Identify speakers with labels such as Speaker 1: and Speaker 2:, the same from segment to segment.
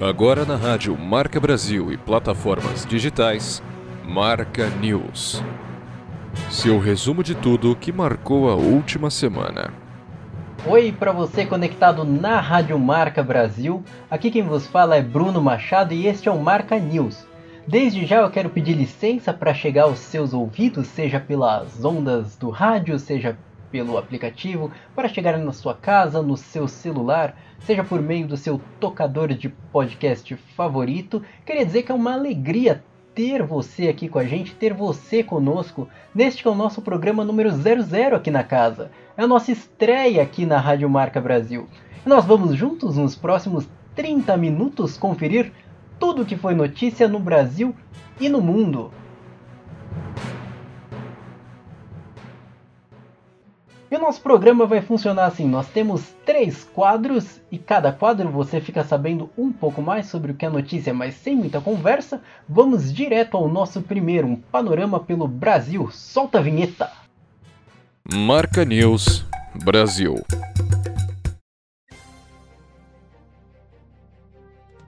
Speaker 1: Agora na rádio Marca Brasil e plataformas digitais, Marca News. Seu resumo de tudo que marcou a última semana.
Speaker 2: Oi para você conectado na Rádio Marca Brasil. Aqui quem vos fala é Bruno Machado e este é o Marca News. Desde já eu quero pedir licença para chegar aos seus ouvidos, seja pelas ondas do rádio, seja pelo aplicativo, para chegar na sua casa, no seu celular, seja por meio do seu tocador de podcast favorito. Queria dizer que é uma alegria ter você aqui com a gente, ter você conosco neste que é o nosso programa número 00 aqui na casa. É a nossa estreia aqui na Rádio Marca Brasil. Nós vamos juntos nos próximos 30 minutos conferir tudo o que foi notícia no Brasil e no mundo. E o nosso programa vai funcionar assim: nós temos três quadros e cada quadro você fica sabendo um pouco mais sobre o que é notícia, mas sem muita conversa. Vamos direto ao nosso primeiro, um panorama pelo Brasil. Solta a vinheta.
Speaker 1: Marca News Brasil.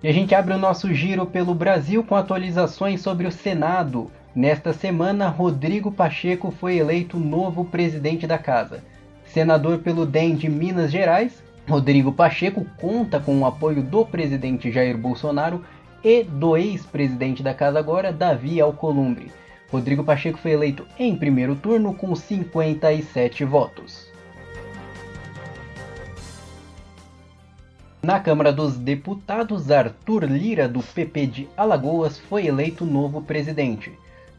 Speaker 2: E a gente abre o nosso giro pelo Brasil com atualizações sobre o Senado. Nesta semana, Rodrigo Pacheco foi eleito novo presidente da casa. Senador pelo DEM de Minas Gerais, Rodrigo Pacheco conta com o apoio do presidente Jair Bolsonaro e do ex-presidente da casa agora, Davi Alcolumbre. Rodrigo Pacheco foi eleito em primeiro turno com 57 votos. Na Câmara dos Deputados, Arthur Lira, do PP de Alagoas, foi eleito novo presidente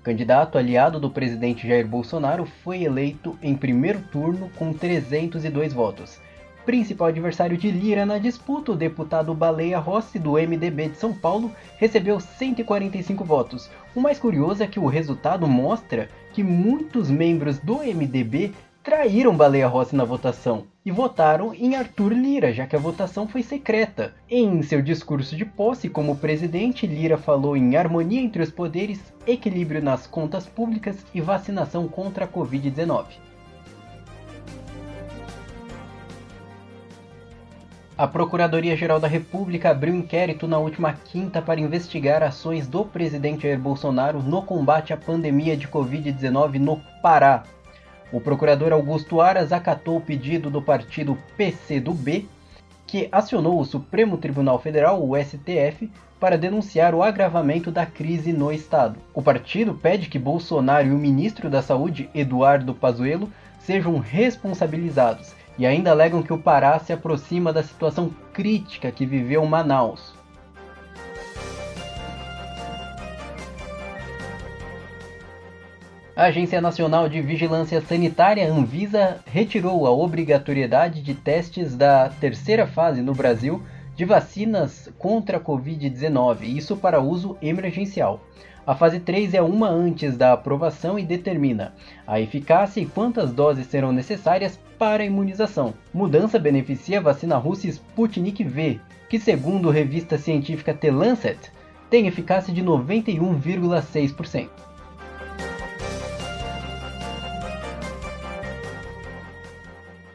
Speaker 2: candidato aliado do presidente Jair Bolsonaro, foi eleito em primeiro turno com 302 votos. Principal adversário de Lira na disputa, o deputado Baleia Rossi, do MDB de São Paulo, recebeu 145 votos. O mais curioso é que o resultado mostra que muitos membros do MDB traíram Baleia Rossi na votação e votaram em Arthur Lira, já que a votação foi secreta. Em seu discurso de posse como presidente, Lira falou em harmonia entre os poderes, equilíbrio nas contas públicas e vacinação contra a Covid-19. A Procuradoria-Geral da República abriu inquérito na última quinta para investigar ações do presidente Jair Bolsonaro no combate à pandemia de Covid-19 no Pará. O procurador Augusto Aras acatou o pedido do partido PCdoB, que acionou o Supremo Tribunal Federal, o STF, para denunciar o agravamento da crise no estado. O partido pede que Bolsonaro e o ministro da Saúde, Eduardo Pazuello, sejam responsabilizados e ainda alegam que o Pará se aproxima da situação crítica que viveu Manaus. A Agência Nacional de Vigilância Sanitária, Anvisa, retirou a obrigatoriedade de testes da terceira fase no Brasil de vacinas contra a Covid-19, isso para uso emergencial. A fase 3 é uma antes da aprovação e determina a eficácia e quantas doses serão necessárias para a imunização. Mudança beneficia a vacina russa Sputnik V, que segundo a revista científica The Lancet, tem eficácia de 91,6%.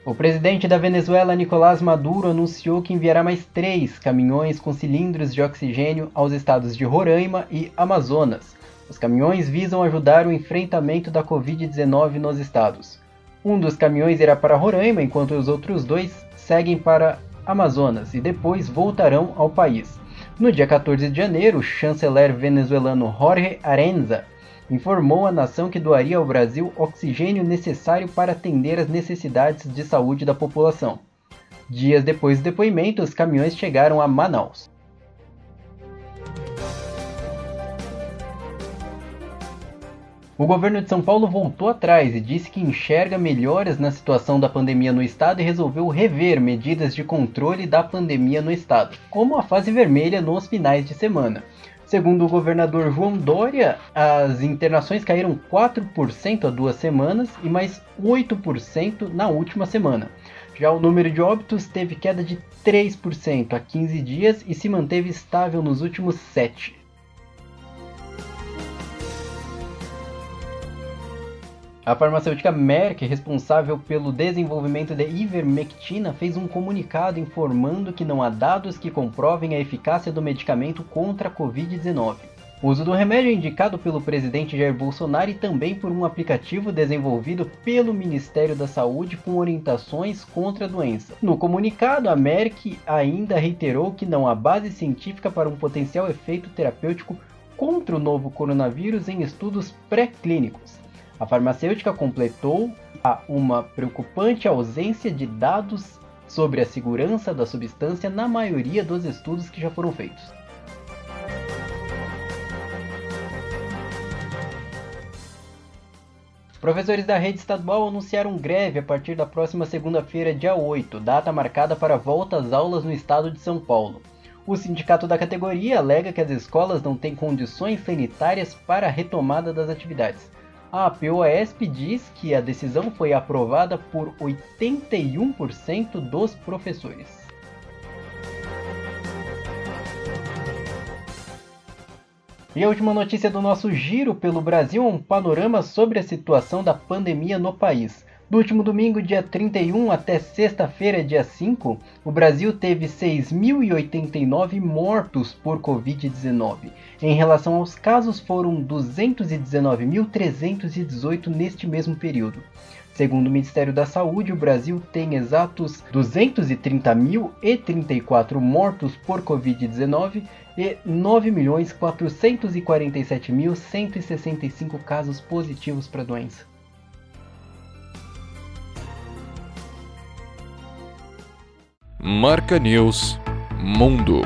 Speaker 2: O presidente da Venezuela, Nicolás Maduro, anunciou que enviará mais três caminhões com cilindros de oxigênio aos estados de Roraima e Amazonas. Os caminhões visam ajudar o enfrentamento da Covid-19 nos estados. Um dos caminhões irá para Roraima, enquanto os outros dois seguem para Amazonas e depois voltarão ao país. No dia 14 de janeiro, o chanceler venezuelano Jorge Arenza informou à nação que doaria ao Brasil oxigênio necessário para atender às necessidades de saúde da população. Dias depois do depoimento, os caminhões chegaram a Manaus. O governo de São Paulo voltou atrás e disse que enxerga melhoras na situação da pandemia no estado e resolveu rever medidas de controle da pandemia no estado, como a fase vermelha nos finais de semana. Segundo o governador João Dória, as internações caíram 4% há duas semanas e mais 8% na última semana. Já o número de óbitos teve queda de 3% há 15 dias e se manteve estável nos últimos 7. A farmacêutica Merck, responsável pelo desenvolvimento da ivermectina, fez um comunicado informando que não há dados que comprovem a eficácia do medicamento contra a Covid-19. O uso do remédio é indicado pelo presidente Jair Bolsonaro e também por um aplicativo desenvolvido pelo Ministério da Saúde com orientações contra a doença. No comunicado, a Merck ainda reiterou que não há base científica para um potencial efeito terapêutico contra o novo coronavírus em estudos pré-clínicos. A farmacêutica completou a uma preocupante ausência de dados sobre a segurança da substância na maioria dos estudos que já foram feitos. Professores da rede estadual anunciaram greve a partir da próxima segunda-feira, dia 8, data marcada para volta às aulas no estado de São Paulo. O sindicato da categoria alega que as escolas não têm condições sanitárias para a retomada das atividades. A POSP diz que a decisão foi aprovada por 81% dos professores. E a última notícia do nosso giro pelo Brasil é um panorama sobre a situação da pandemia no país. Do último domingo, dia 31, até sexta-feira, dia 5, o Brasil teve 6.089 mortos por Covid-19. Em relação aos casos, foram 219.318 neste mesmo período. Segundo o Ministério da Saúde, o Brasil tem exatos 230.034 mortos por Covid-19 e 9.447.165 casos positivos para a doença.
Speaker 1: Marca News Mundo.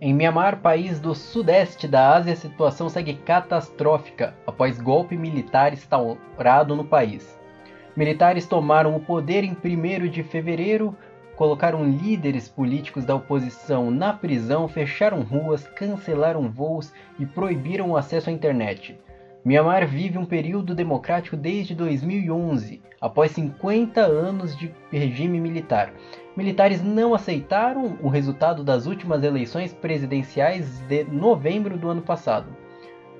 Speaker 2: Em Myanmar, país do sudeste da Ásia, a situação segue catastrófica após golpe militar instaurado no país. Militares tomaram o poder em 1 de fevereiro, colocaram líderes políticos da oposição na prisão, fecharam ruas, cancelaram voos e proibiram o acesso à internet. Myanmar vive um período democrático desde 2011, após 50 anos de regime militar. Militares não aceitaram o resultado das últimas eleições presidenciais de novembro do ano passado.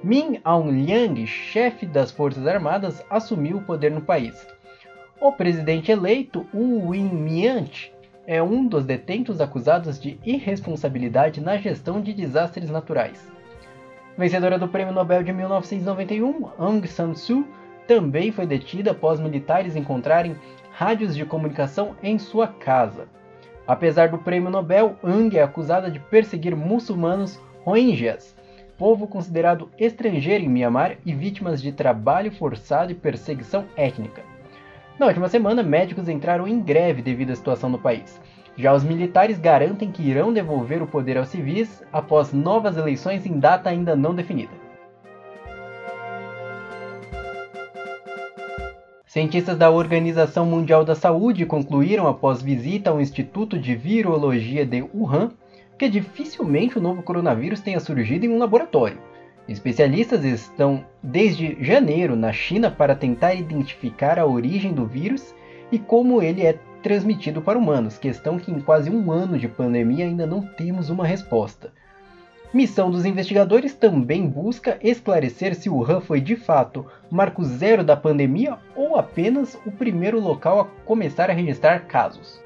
Speaker 2: Min Aung Hlaing, chefe das Forças Armadas, assumiu o poder no país. O presidente eleito, U Win Myint, é um dos detentos acusados de irresponsabilidade na gestão de desastres naturais. Vencedora do Prêmio Nobel de 1991, Aung San Suu também foi detida após militares encontrarem rádios de comunicação em sua casa. Apesar do Prêmio Nobel, Aung é acusada de perseguir muçulmanos Rohingyas, povo considerado estrangeiro em Myanmar e vítimas de trabalho forçado e perseguição étnica. Na última semana, médicos entraram em greve devido à situação no país. Já os militares garantem que irão devolver o poder aos civis após novas eleições em data ainda não definida. Cientistas da Organização Mundial da Saúde concluíram após visita ao Instituto de Virologia de Wuhan que dificilmente o novo coronavírus tenha surgido em um laboratório. Especialistas estão desde janeiro na China para tentar identificar a origem do vírus e como ele é transmitido para humanos, questão que em quase um ano de pandemia ainda não temos uma resposta. Missão dos investigadores também busca esclarecer se Wuhan foi de fato marco zero da pandemia ou apenas o primeiro local a começar a registrar casos.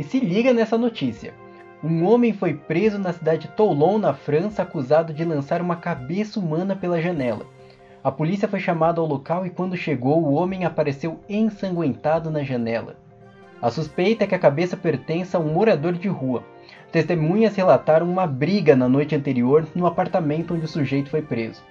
Speaker 2: E se liga nessa notícia. Um homem foi preso na cidade de Toulon, na França, acusado de lançar uma cabeça humana pela janela. A polícia foi chamada ao local e quando chegou, o homem apareceu ensanguentado na janela. A suspeita é que a cabeça pertence a um morador de rua. Testemunhas relataram uma briga na noite anterior no apartamento onde o sujeito foi preso.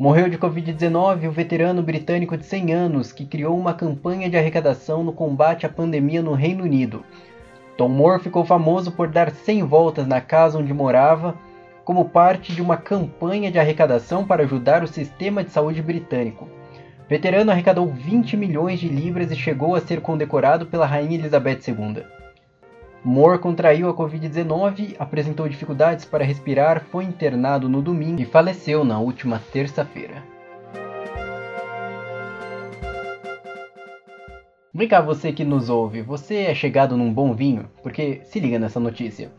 Speaker 2: Morreu de Covid-19 o veterano britânico de 100 anos que criou uma campanha de arrecadação no combate à pandemia no Reino Unido. Tom Moore ficou famoso por dar 100 voltas na casa onde morava, como parte de uma campanha de arrecadação para ajudar o sistema de saúde britânico. O veterano arrecadou 20 milhões de libras e chegou a ser condecorado pela Rainha Elizabeth II. Moore contraiu a Covid-19, apresentou dificuldades para respirar, foi internado no domingo e faleceu na última terça-feira. Vem cá, você que nos ouve, você é chegado num bom vinho? Porque se liga nessa notícia.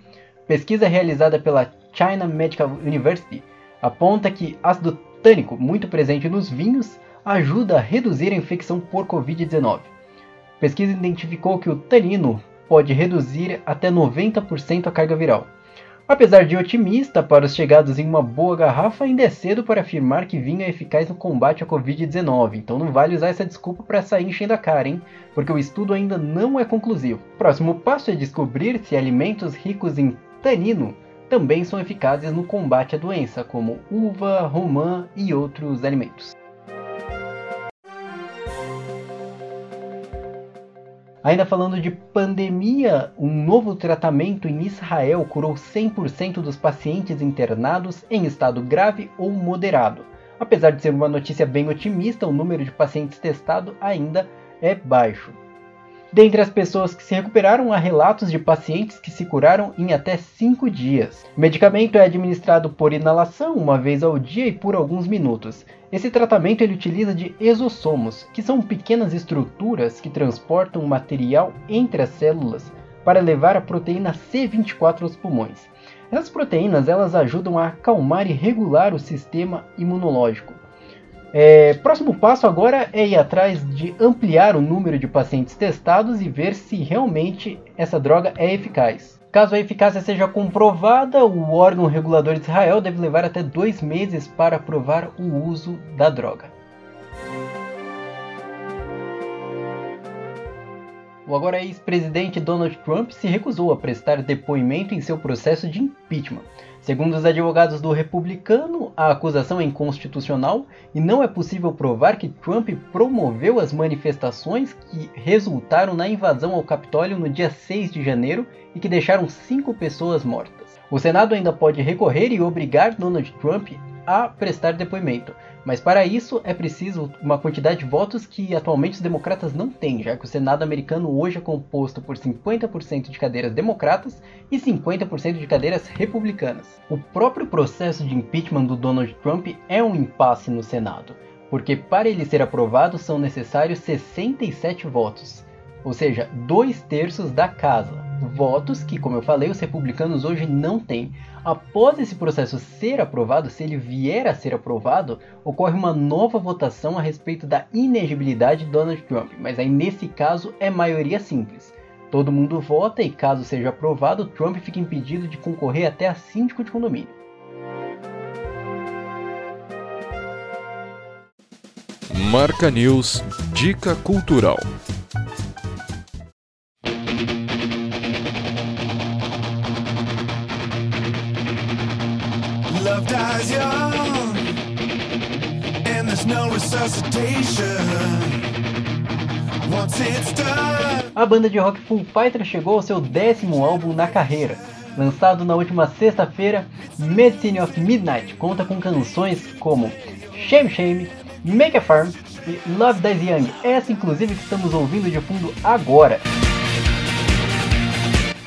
Speaker 2: Pesquisa realizada pela China Medical University aponta que ácido tânico, muito presente nos vinhos, ajuda a reduzir a infecção por Covid-19. Pesquisa identificou que o tanino pode reduzir até 90% a carga viral. Apesar de otimista para os chegados em uma boa garrafa, ainda é cedo para afirmar que vinho é eficaz no combate à Covid-19, então não vale usar essa desculpa para sair enchendo a cara, hein? Porque o estudo ainda não é conclusivo. Próximo passo é descobrir se alimentos ricos em tanino também são eficazes no combate à doença, como uva, romã e outros alimentos. Ainda falando de pandemia, um novo tratamento em Israel curou 100% dos pacientes internados em estado grave ou moderado. Apesar de ser uma notícia bem otimista, o número de pacientes testados ainda é baixo. Dentre as pessoas que se recuperaram, há relatos de pacientes que se curaram em até 5 dias. O medicamento é administrado por inalação uma vez ao dia e por alguns minutos. Esse tratamento ele utiliza de exossomos, que são pequenas estruturas que transportam material entre as células para levar a proteína C24 aos pulmões. Essas proteínas elas ajudam a acalmar e regular o sistema imunológico. É, próximo passo agora é ir atrás de ampliar o número de pacientes testados e ver se realmente essa droga é eficaz. Caso a eficácia seja comprovada, o órgão regulador de Israel deve levar até dois meses para aprovar o uso da droga. O agora ex-presidente Donald Trump se recusou a prestar depoimento em seu processo de impeachment. Segundo os advogados do republicano, a acusação é inconstitucional e não é possível provar que Trump promoveu as manifestações que resultaram na invasão ao Capitólio no dia 6 de janeiro e que deixaram cinco pessoas mortas. O Senado ainda pode recorrer e obrigar Donald Trump a prestar depoimento, mas para isso é preciso uma quantidade de votos que atualmente os democratas não têm, já que o Senado americano hoje é composto por 50% de cadeiras democratas e 50% de cadeiras republicanas. O próprio processo de impeachment do Donald Trump é um impasse no Senado, porque para ele ser aprovado são necessários 67 votos, ou seja, dois terços da casa votos que, como eu falei, os republicanos hoje não têm. Após esse processo ser aprovado, se ele vier a ser aprovado, ocorre uma nova votação a respeito da inegibilidade de Donald Trump, mas aí nesse caso é maioria simples. Todo mundo vota e, caso seja aprovado, Trump fica impedido de concorrer até a síndico de condomínio.
Speaker 1: Marca News Dica Cultural
Speaker 2: A banda de rock Full Fighter chegou ao seu décimo álbum na carreira. Lançado na última sexta-feira, Medicine of Midnight conta com canções como Shame Shame, Make a Farm e Love Dies Young, essa inclusive que estamos ouvindo de fundo agora.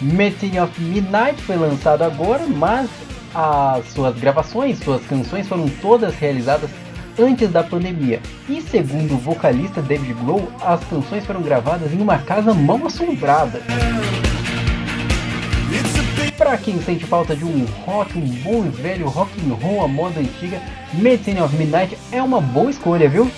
Speaker 2: Medicine of Midnight foi lançado agora, mas as suas gravações, suas canções foram todas realizadas antes da pandemia. E segundo o vocalista David Grohl, as canções foram gravadas em uma casa mal assombrada. Para quem sente falta de um rock, um bom e velho rock and roll à moda antiga, Medicine of Midnight é uma boa escolha, viu?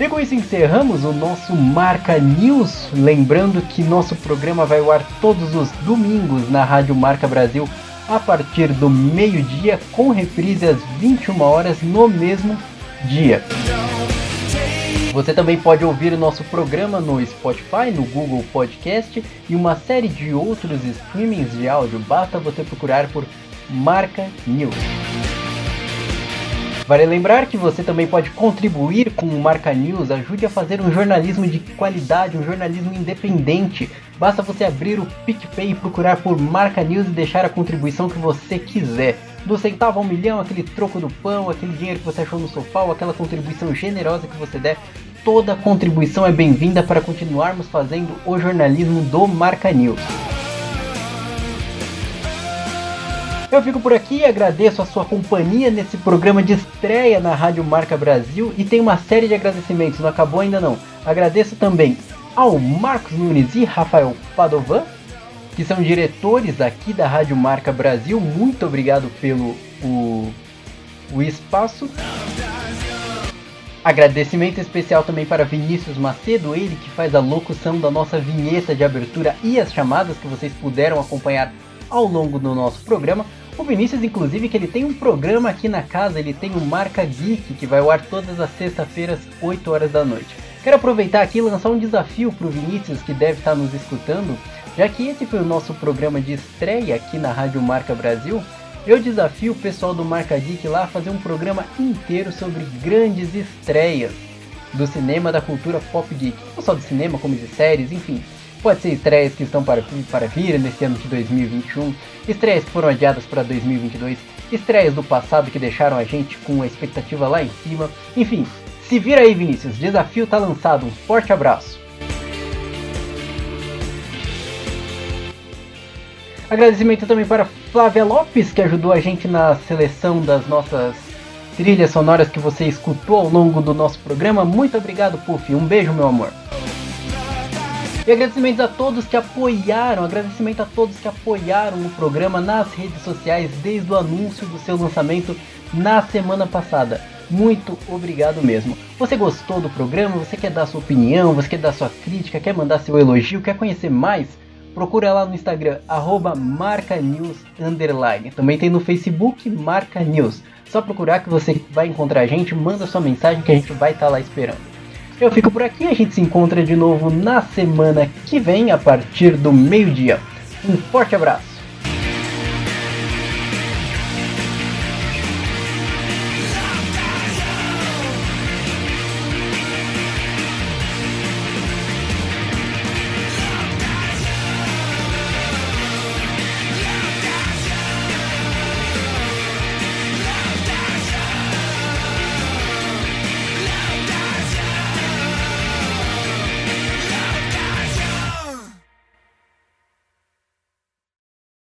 Speaker 2: E com isso encerramos o nosso Marca News. Lembrando que nosso programa vai ao ar todos os domingos na Rádio Marca Brasil a partir do meio-dia, com reprise às 21 horas no mesmo dia. Você também pode ouvir o nosso programa no Spotify, no Google Podcast e uma série de outros streamings de áudio. Basta você procurar por Marca News. Vale lembrar que você também pode contribuir com o Marca News, ajude a fazer um jornalismo de qualidade, um jornalismo independente. Basta você abrir o PicPay e procurar por Marca News e deixar a contribuição que você quiser. Do centavo ao milhão, aquele troco do pão, aquele dinheiro que você achou no sofá, ou aquela contribuição generosa que você der, toda contribuição é bem-vinda para continuarmos fazendo o jornalismo do Marca News. Eu fico por aqui, agradeço a sua companhia nesse programa de estreia na Rádio Marca Brasil e tem uma série de agradecimentos, não acabou ainda não. Agradeço também ao Marcos Nunes e Rafael Padovan, que são diretores aqui da Rádio Marca Brasil. Muito obrigado pelo o, o espaço. Agradecimento especial também para Vinícius Macedo, ele que faz a locução da nossa vinheta de abertura e as chamadas que vocês puderam acompanhar ao longo do nosso programa. O Vinícius, inclusive, que ele tem um programa aqui na casa, ele tem o Marca Geek, que vai ao ar todas as sextas-feiras, 8 horas da noite. Quero aproveitar aqui e lançar um desafio para o Vinícius, que deve estar nos escutando, já que esse foi o nosso programa de estreia aqui na Rádio Marca Brasil. Eu desafio o pessoal do Marca Geek lá a fazer um programa inteiro sobre grandes estreias do cinema, da cultura pop geek. Não só do cinema, como de séries, enfim. Pode ser estreias que estão para, para vir nesse ano de 2021, estreias que foram adiadas para 2022, estreias do passado que deixaram a gente com a expectativa lá em cima. Enfim, se vira aí, Vinícius, desafio tá lançado. Um forte abraço. Agradecimento também para Flávia Lopes, que ajudou a gente na seleção das nossas trilhas sonoras que você escutou ao longo do nosso programa. Muito obrigado, Puff. Um beijo, meu amor. E agradecimentos a todos que apoiaram, agradecimento a todos que apoiaram o programa nas redes sociais desde o anúncio do seu lançamento na semana passada. Muito obrigado mesmo. Você gostou do programa? Você quer dar sua opinião? Você quer dar sua crítica? Quer mandar seu elogio? Quer conhecer mais? Procura lá no Instagram, arroba marcanews, Também tem no Facebook, Marca News. Só procurar que você vai encontrar a gente, manda sua mensagem que a gente vai estar tá lá esperando. Eu fico por aqui, a gente se encontra de novo na semana que vem, a partir do meio-dia. Um forte abraço!